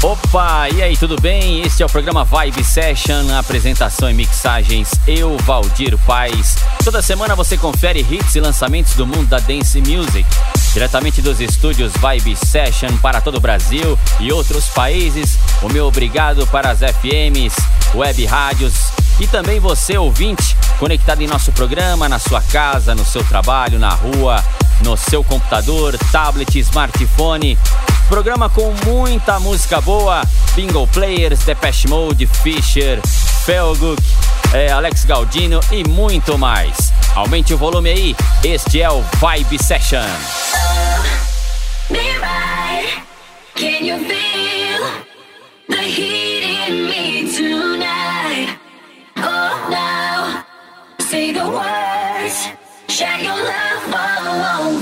Opa, e aí, tudo bem? Este é o programa Vibe Session, apresentação e mixagens, eu, Valdir Paz. Toda semana você confere hits e lançamentos do mundo da dance music, diretamente dos estúdios Vibe Session para todo o Brasil e outros países. O meu obrigado para as FMs, web rádios e também você, ouvinte, conectado em nosso programa, na sua casa, no seu trabalho, na rua, no seu computador, tablet, smartphone. Programa com muita música boa, Bingo Players, Depeche Mode, Fisher, Felguk, é, Alex Galdino e muito mais. Aumente o volume aí, este é o Vibe Session. Can you feel the heat in me tonight? Say the words, share your love all over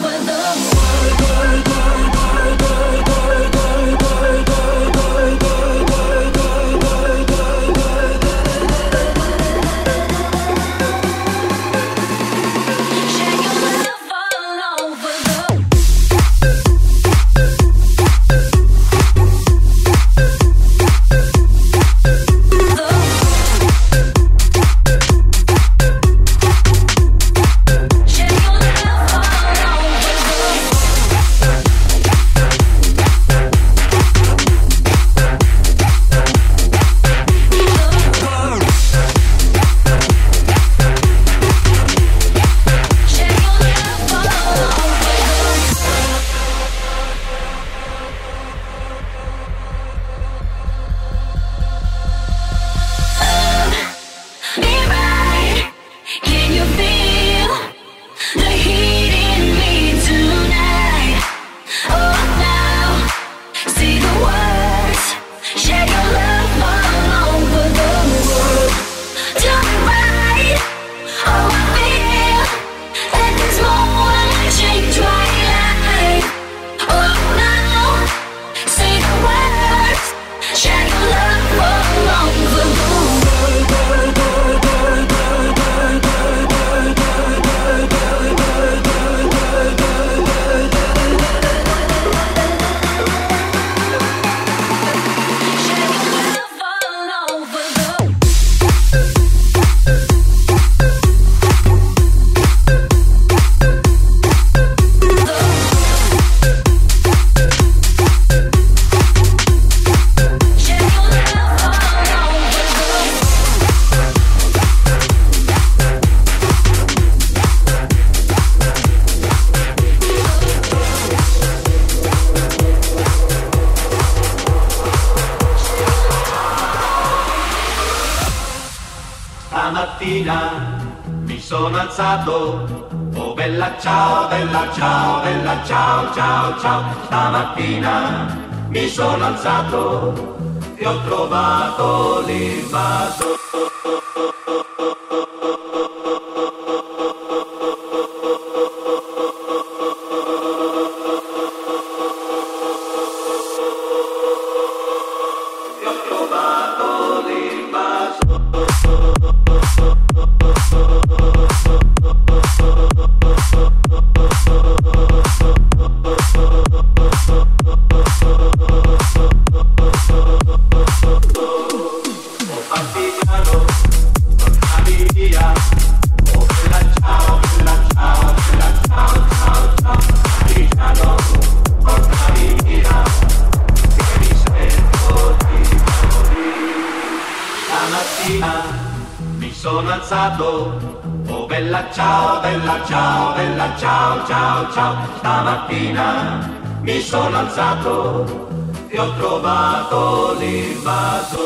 mattina mi sono alzato e ho trovato l'invaso. ciao, ciao, stamattina mi sono alzato e ho trovato l'invaso.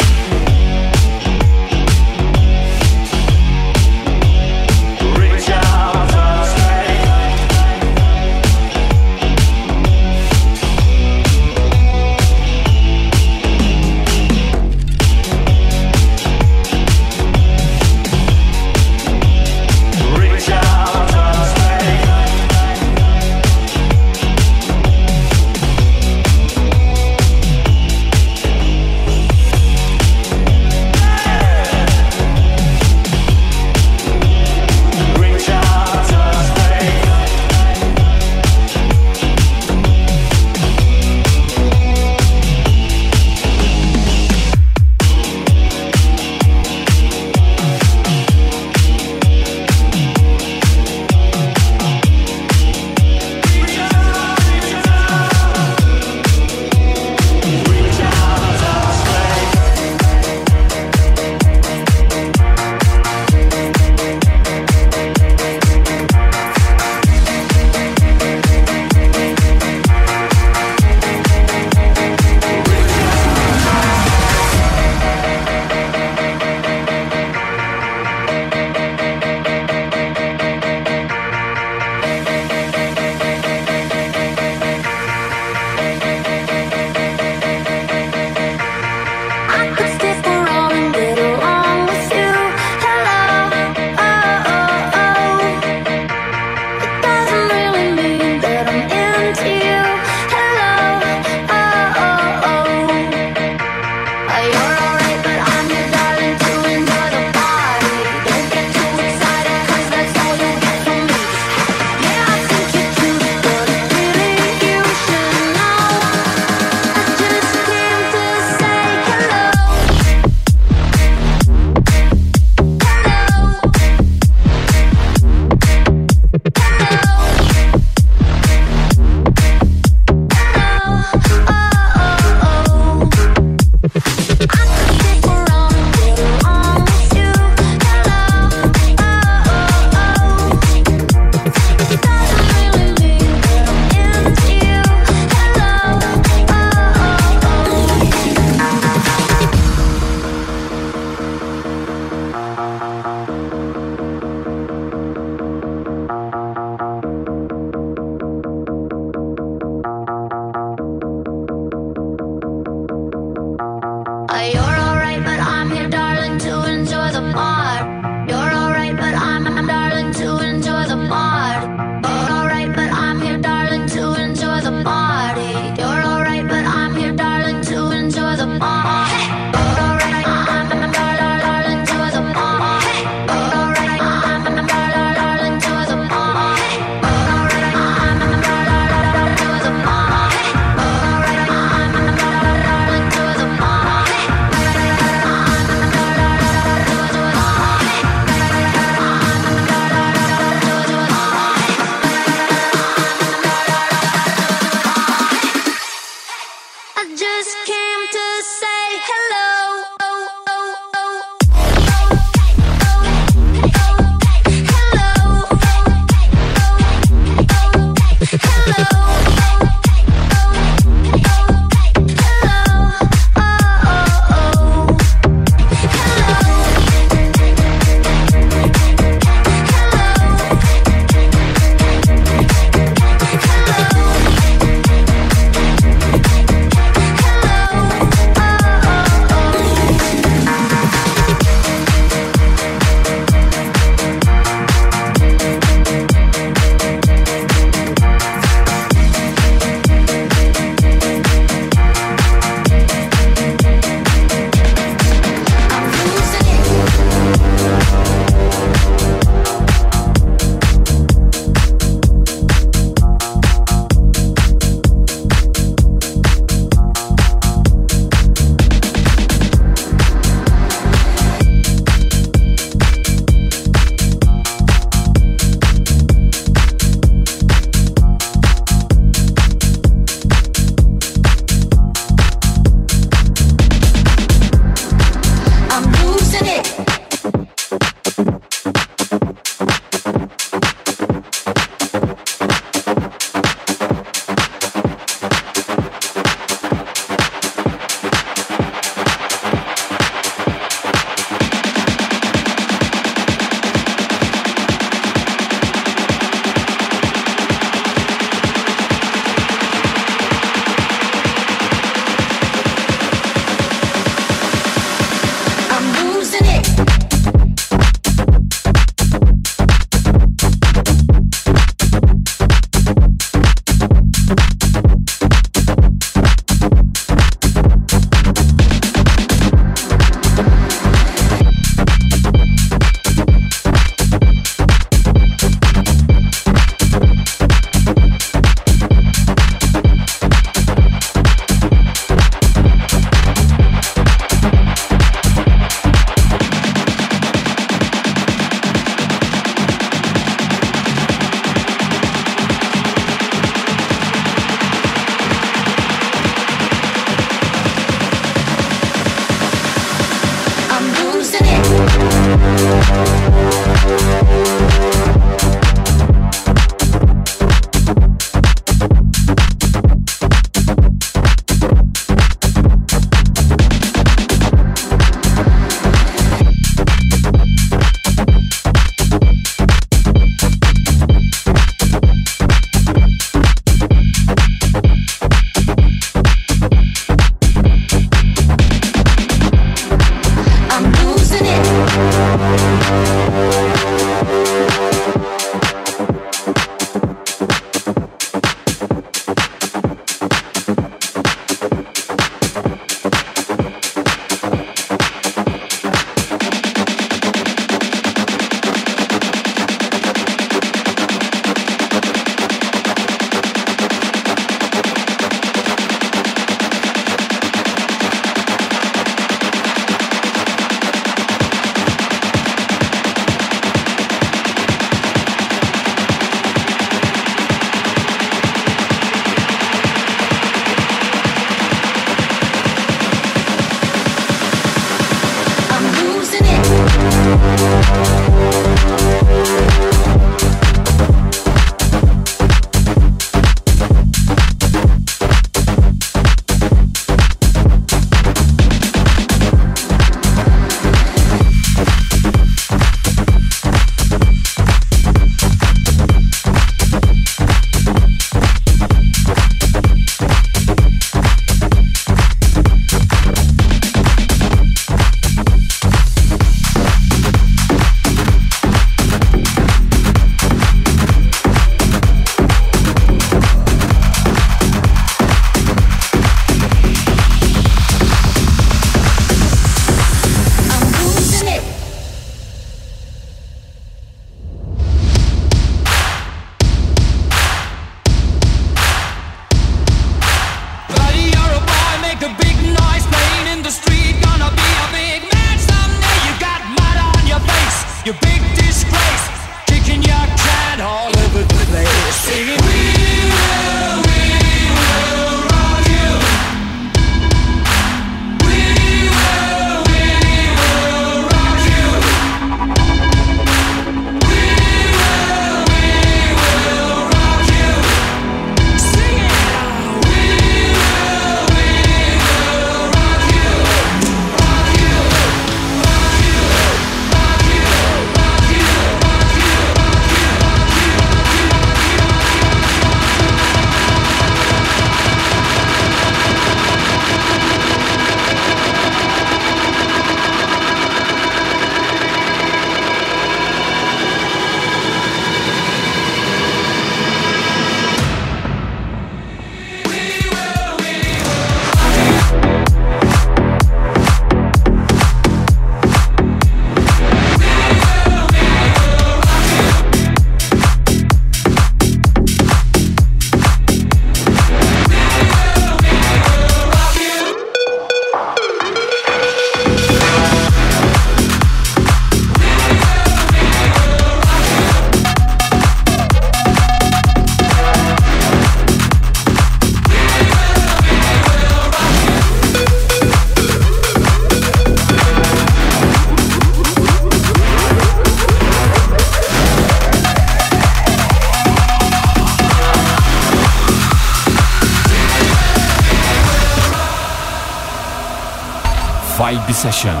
Session.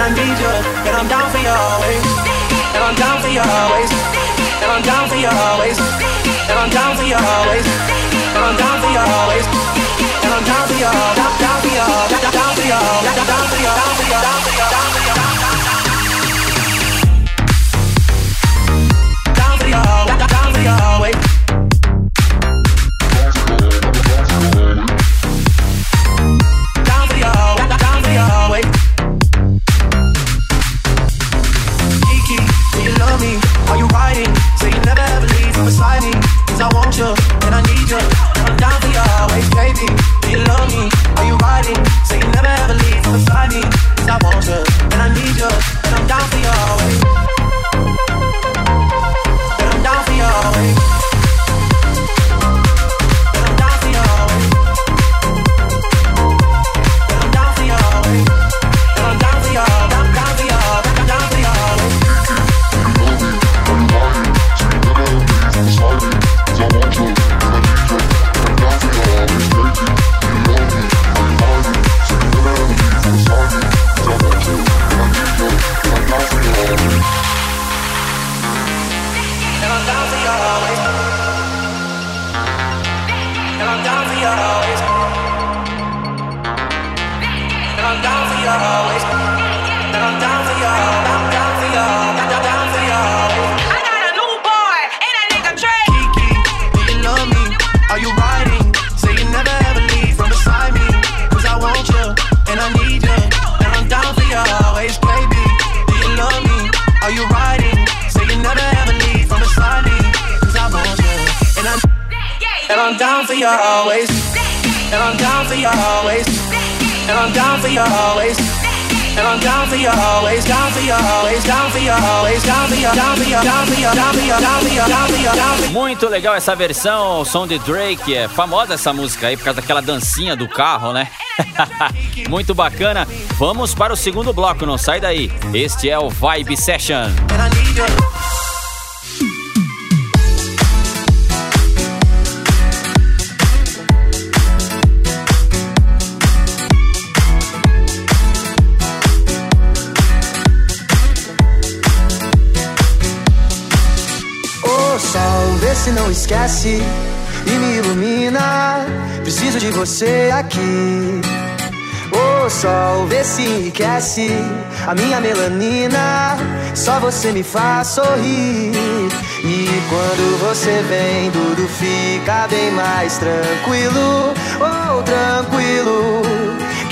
I need you. love. Muito legal essa versão, o som de Drake. É famosa essa música aí por causa daquela dancinha do carro, né? Muito bacana. Vamos para o segundo bloco, não sai daí. Este é o Vibe Session. Se não esquece e me ilumina. Preciso de você aqui. O sol vê se enriquece a minha melanina. Só você me faz sorrir. E quando você vem, tudo fica bem mais tranquilo. Oh, tranquilo.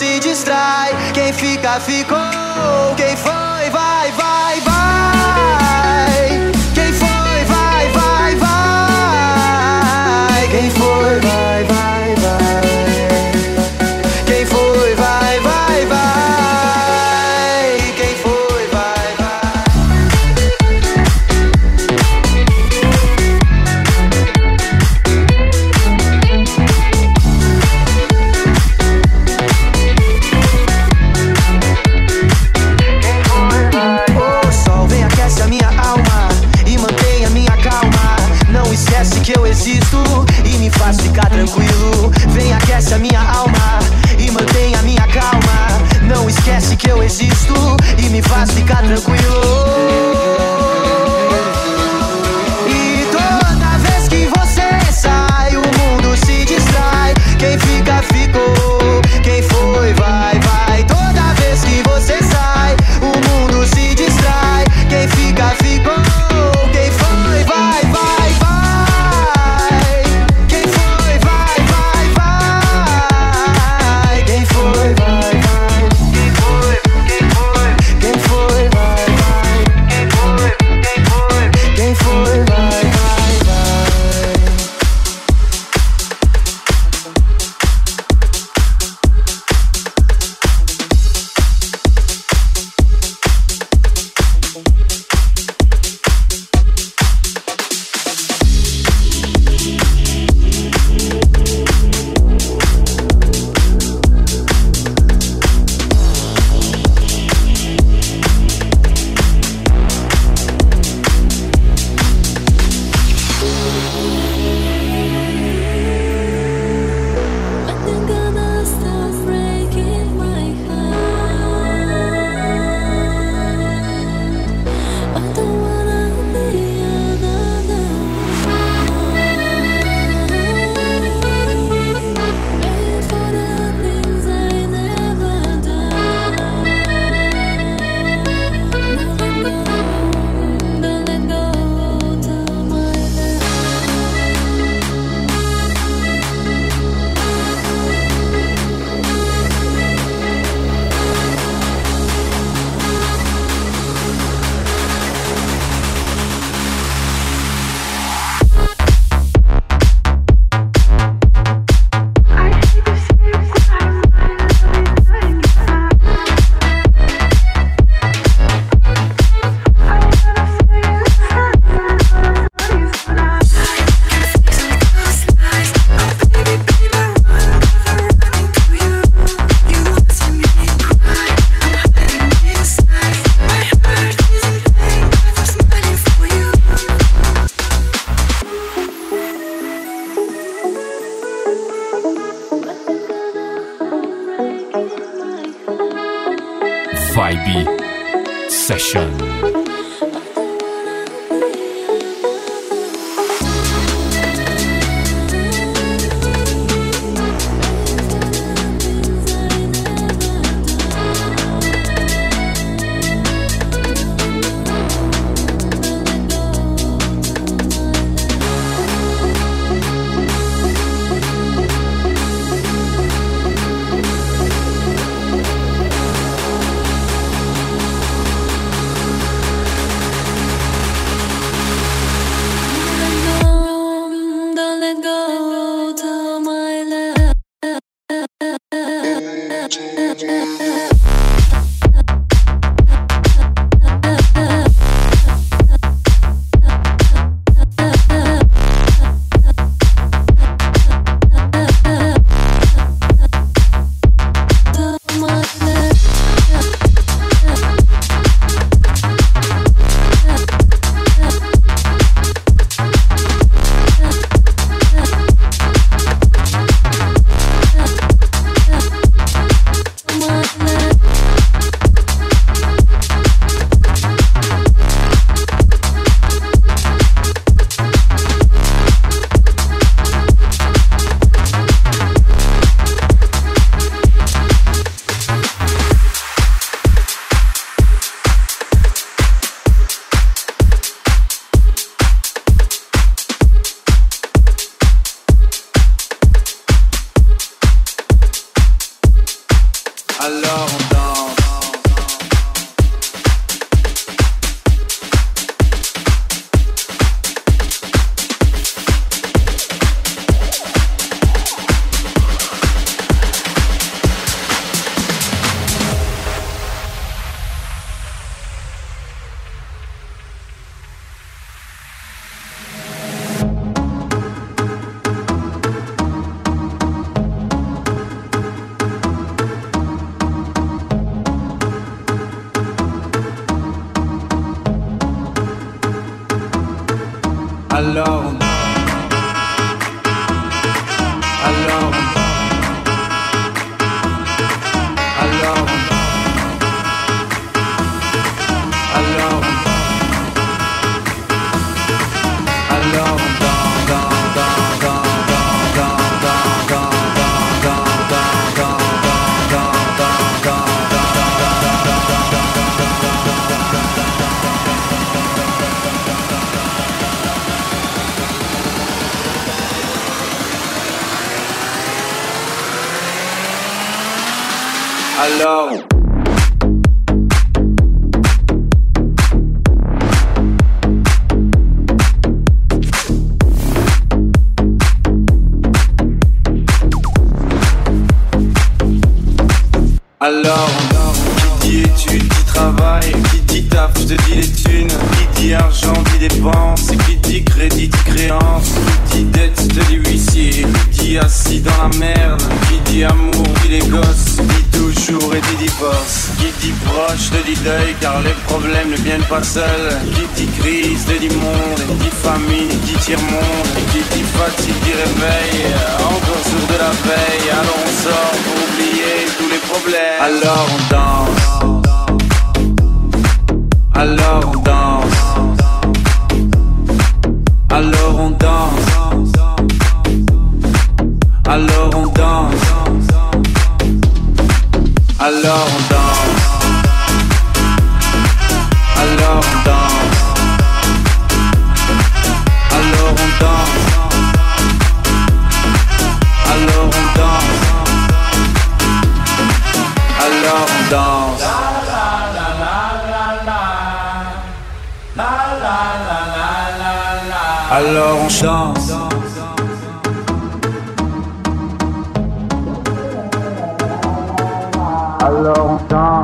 Se distrai. Quem fica, ficou. Quem foi, Hello. Ne viennent pas seuls, qui dit crise, dit monde, dit famine, dit tiers-monde, qui dit fatigue, dit réveil, encore sourd de la veille, alors on sort pour oublier tous les problèmes. Alors on danse. Alors on danse. Alors on danse. Alors on danse. Alors on danse. On. Alors on danse. Alors on danse. Alors on danse. Alors on danse. Alors on danse.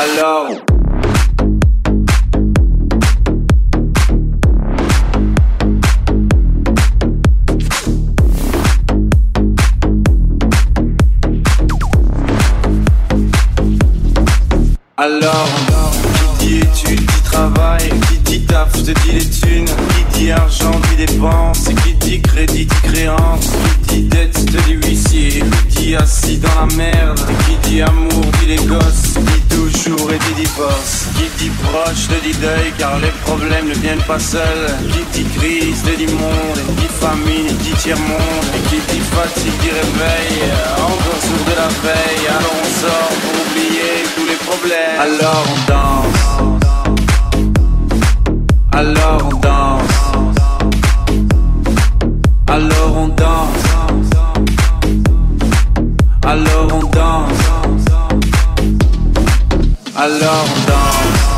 Hello. Proche, te dit deuil, car les problèmes ne viennent pas seuls, qui dit crise, te dit monde, dit famine, dit tiers-monde, et qui dit fatigue, dit réveil, encore sourd de la veille, alors on sort pour oublier tous les problèmes. Alors on danse. Alors on danse. Alors on danse. Alors on danse. Alors on danse.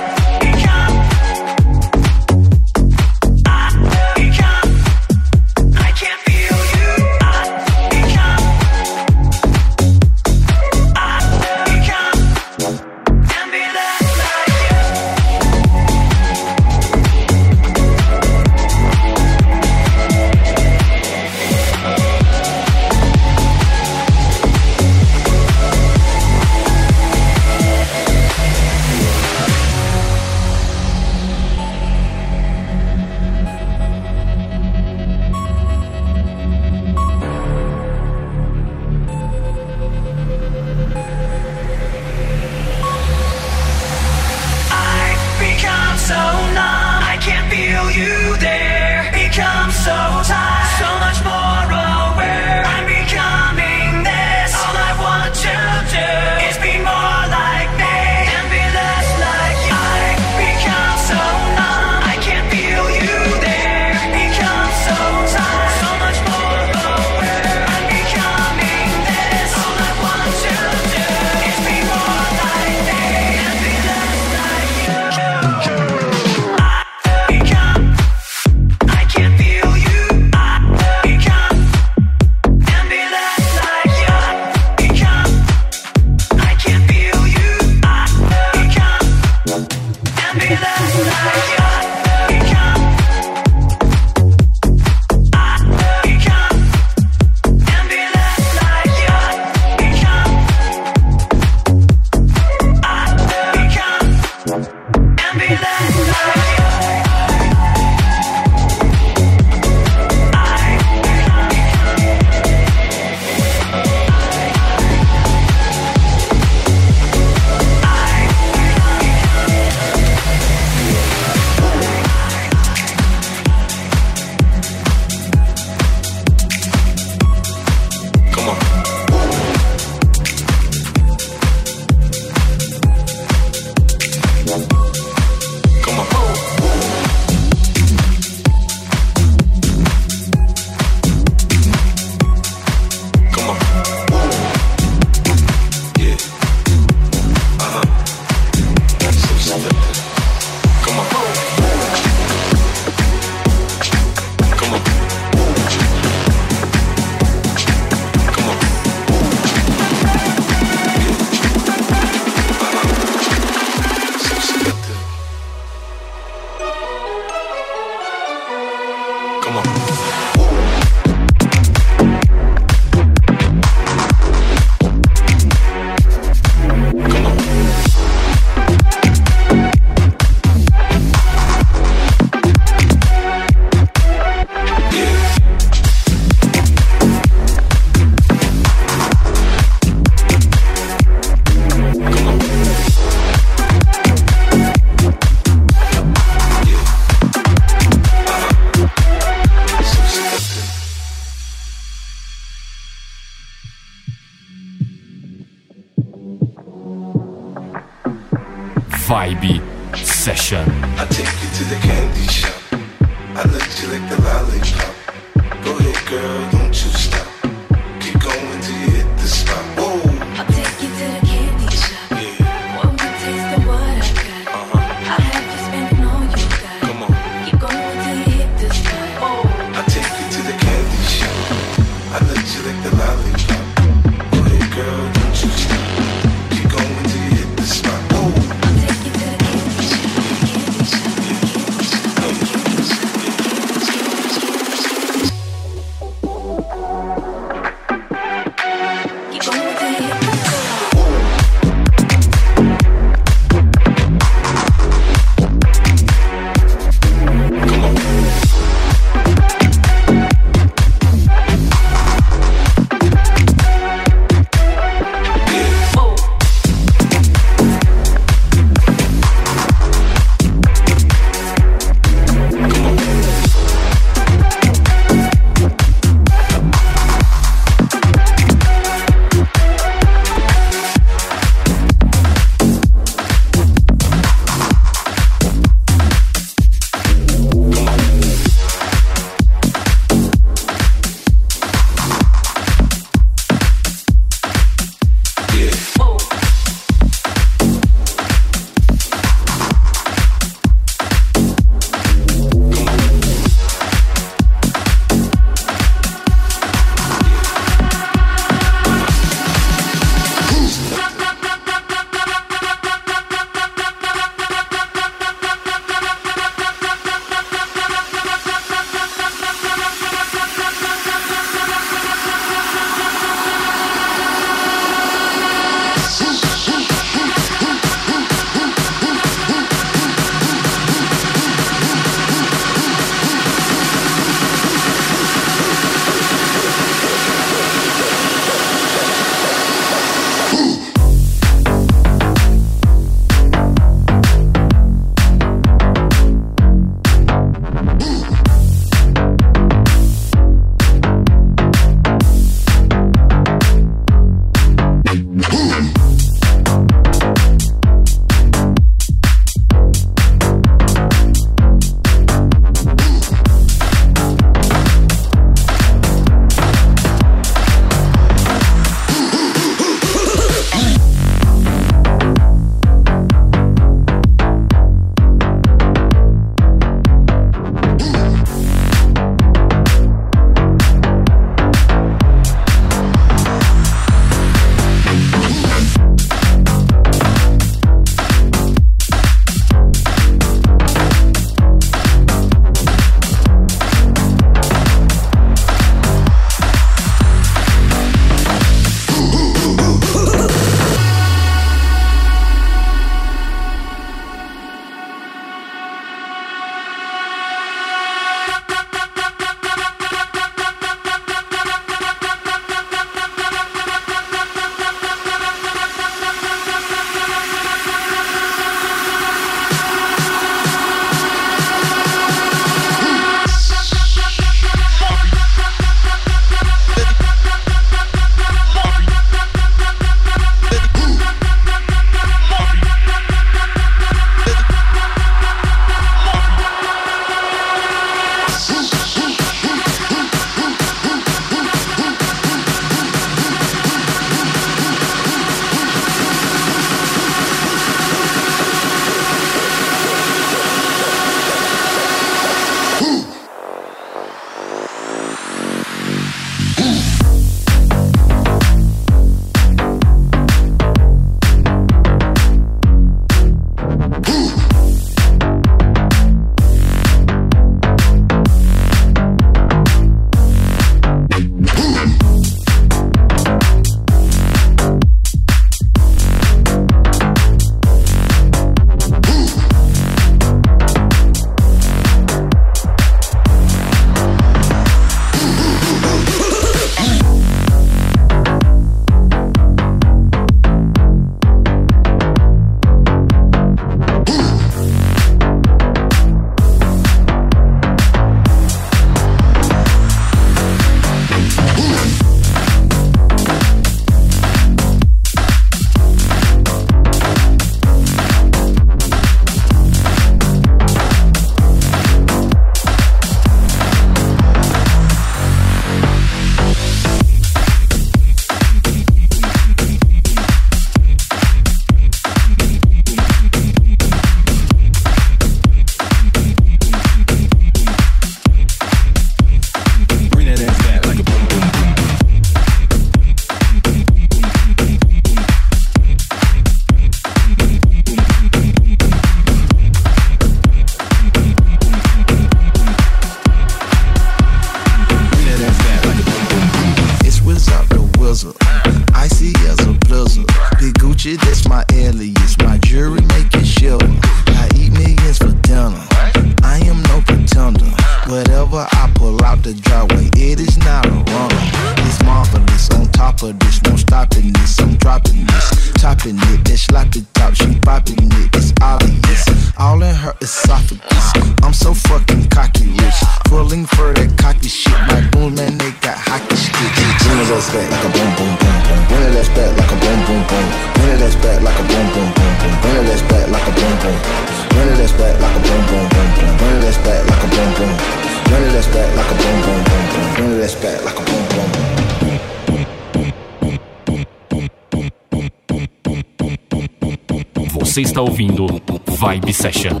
Você está ouvindo Vibe Session.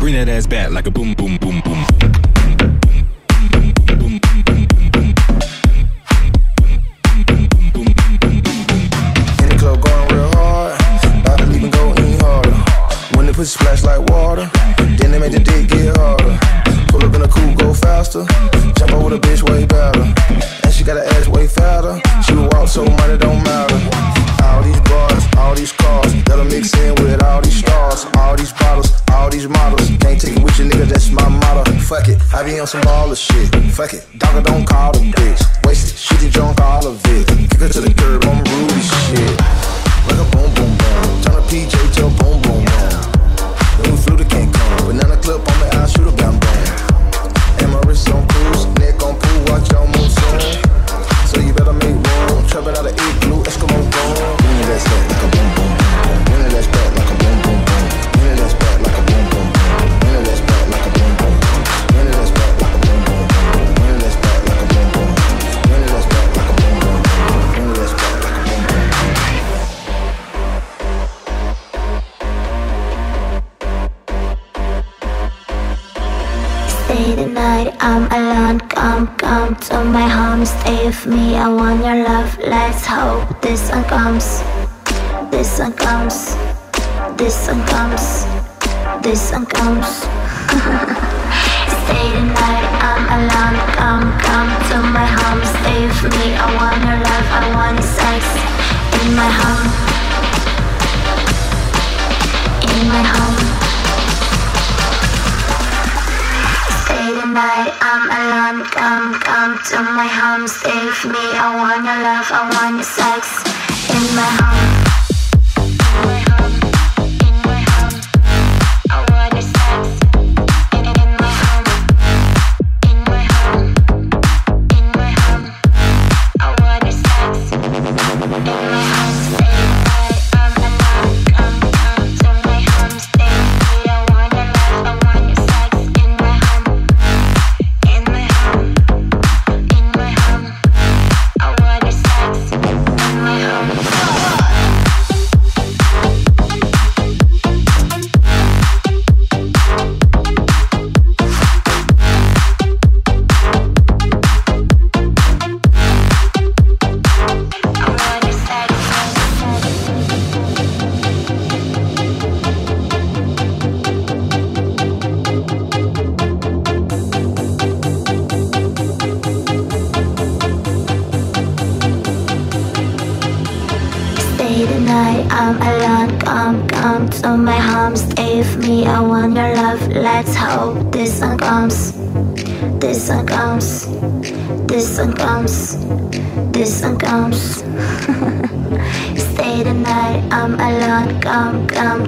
Bring that ass back like a boom boom boom. This one comes. This one comes. stay the night, I'm alone. Come, come to my home, stay with me. I want your love. I want sex in my home. In my home. Stay the night, I'm alone. Come, come to my home, with me. I want your love, I want your sex in my home.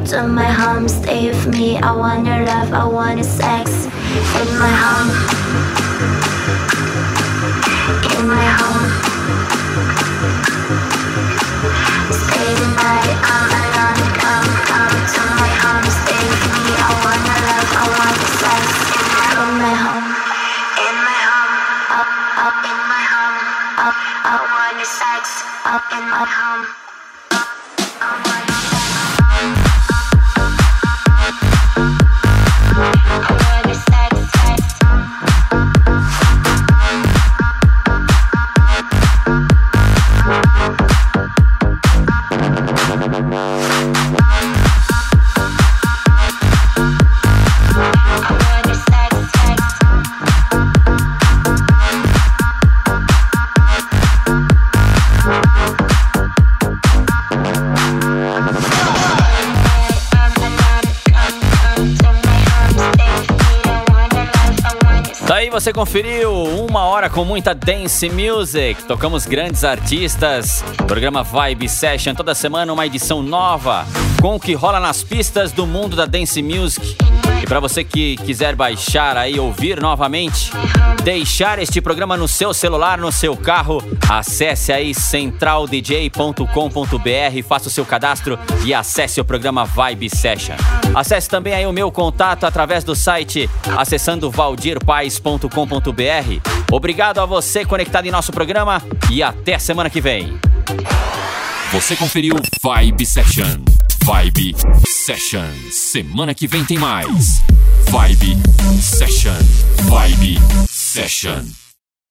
To my home, stay with me. I want your love. I want your sex in my home. In my home. Stay the night, I'm alone. Come, come to my home, stay with me. I want your love, I want your sex in my home. In my home, up, up in my home, up, I want your sex up in my home. Você conferiu uma hora com muita dance music. Tocamos grandes artistas. Programa Vibe Session toda semana uma edição nova. com o que rola nas pistas do mundo da dance music. E para você que quiser baixar aí, ouvir novamente, deixar este programa no seu celular, no seu carro, acesse aí centraldj.com.br, faça o seu cadastro e acesse o programa Vibe Session. Acesse também aí o meu contato através do site acessando valdirpais.com.br. Obrigado a você conectado em nosso programa e até semana que vem. Você conferiu Vibe Session. Vibe Session. Semana que vem tem mais. Vibe Session. Vibe Session.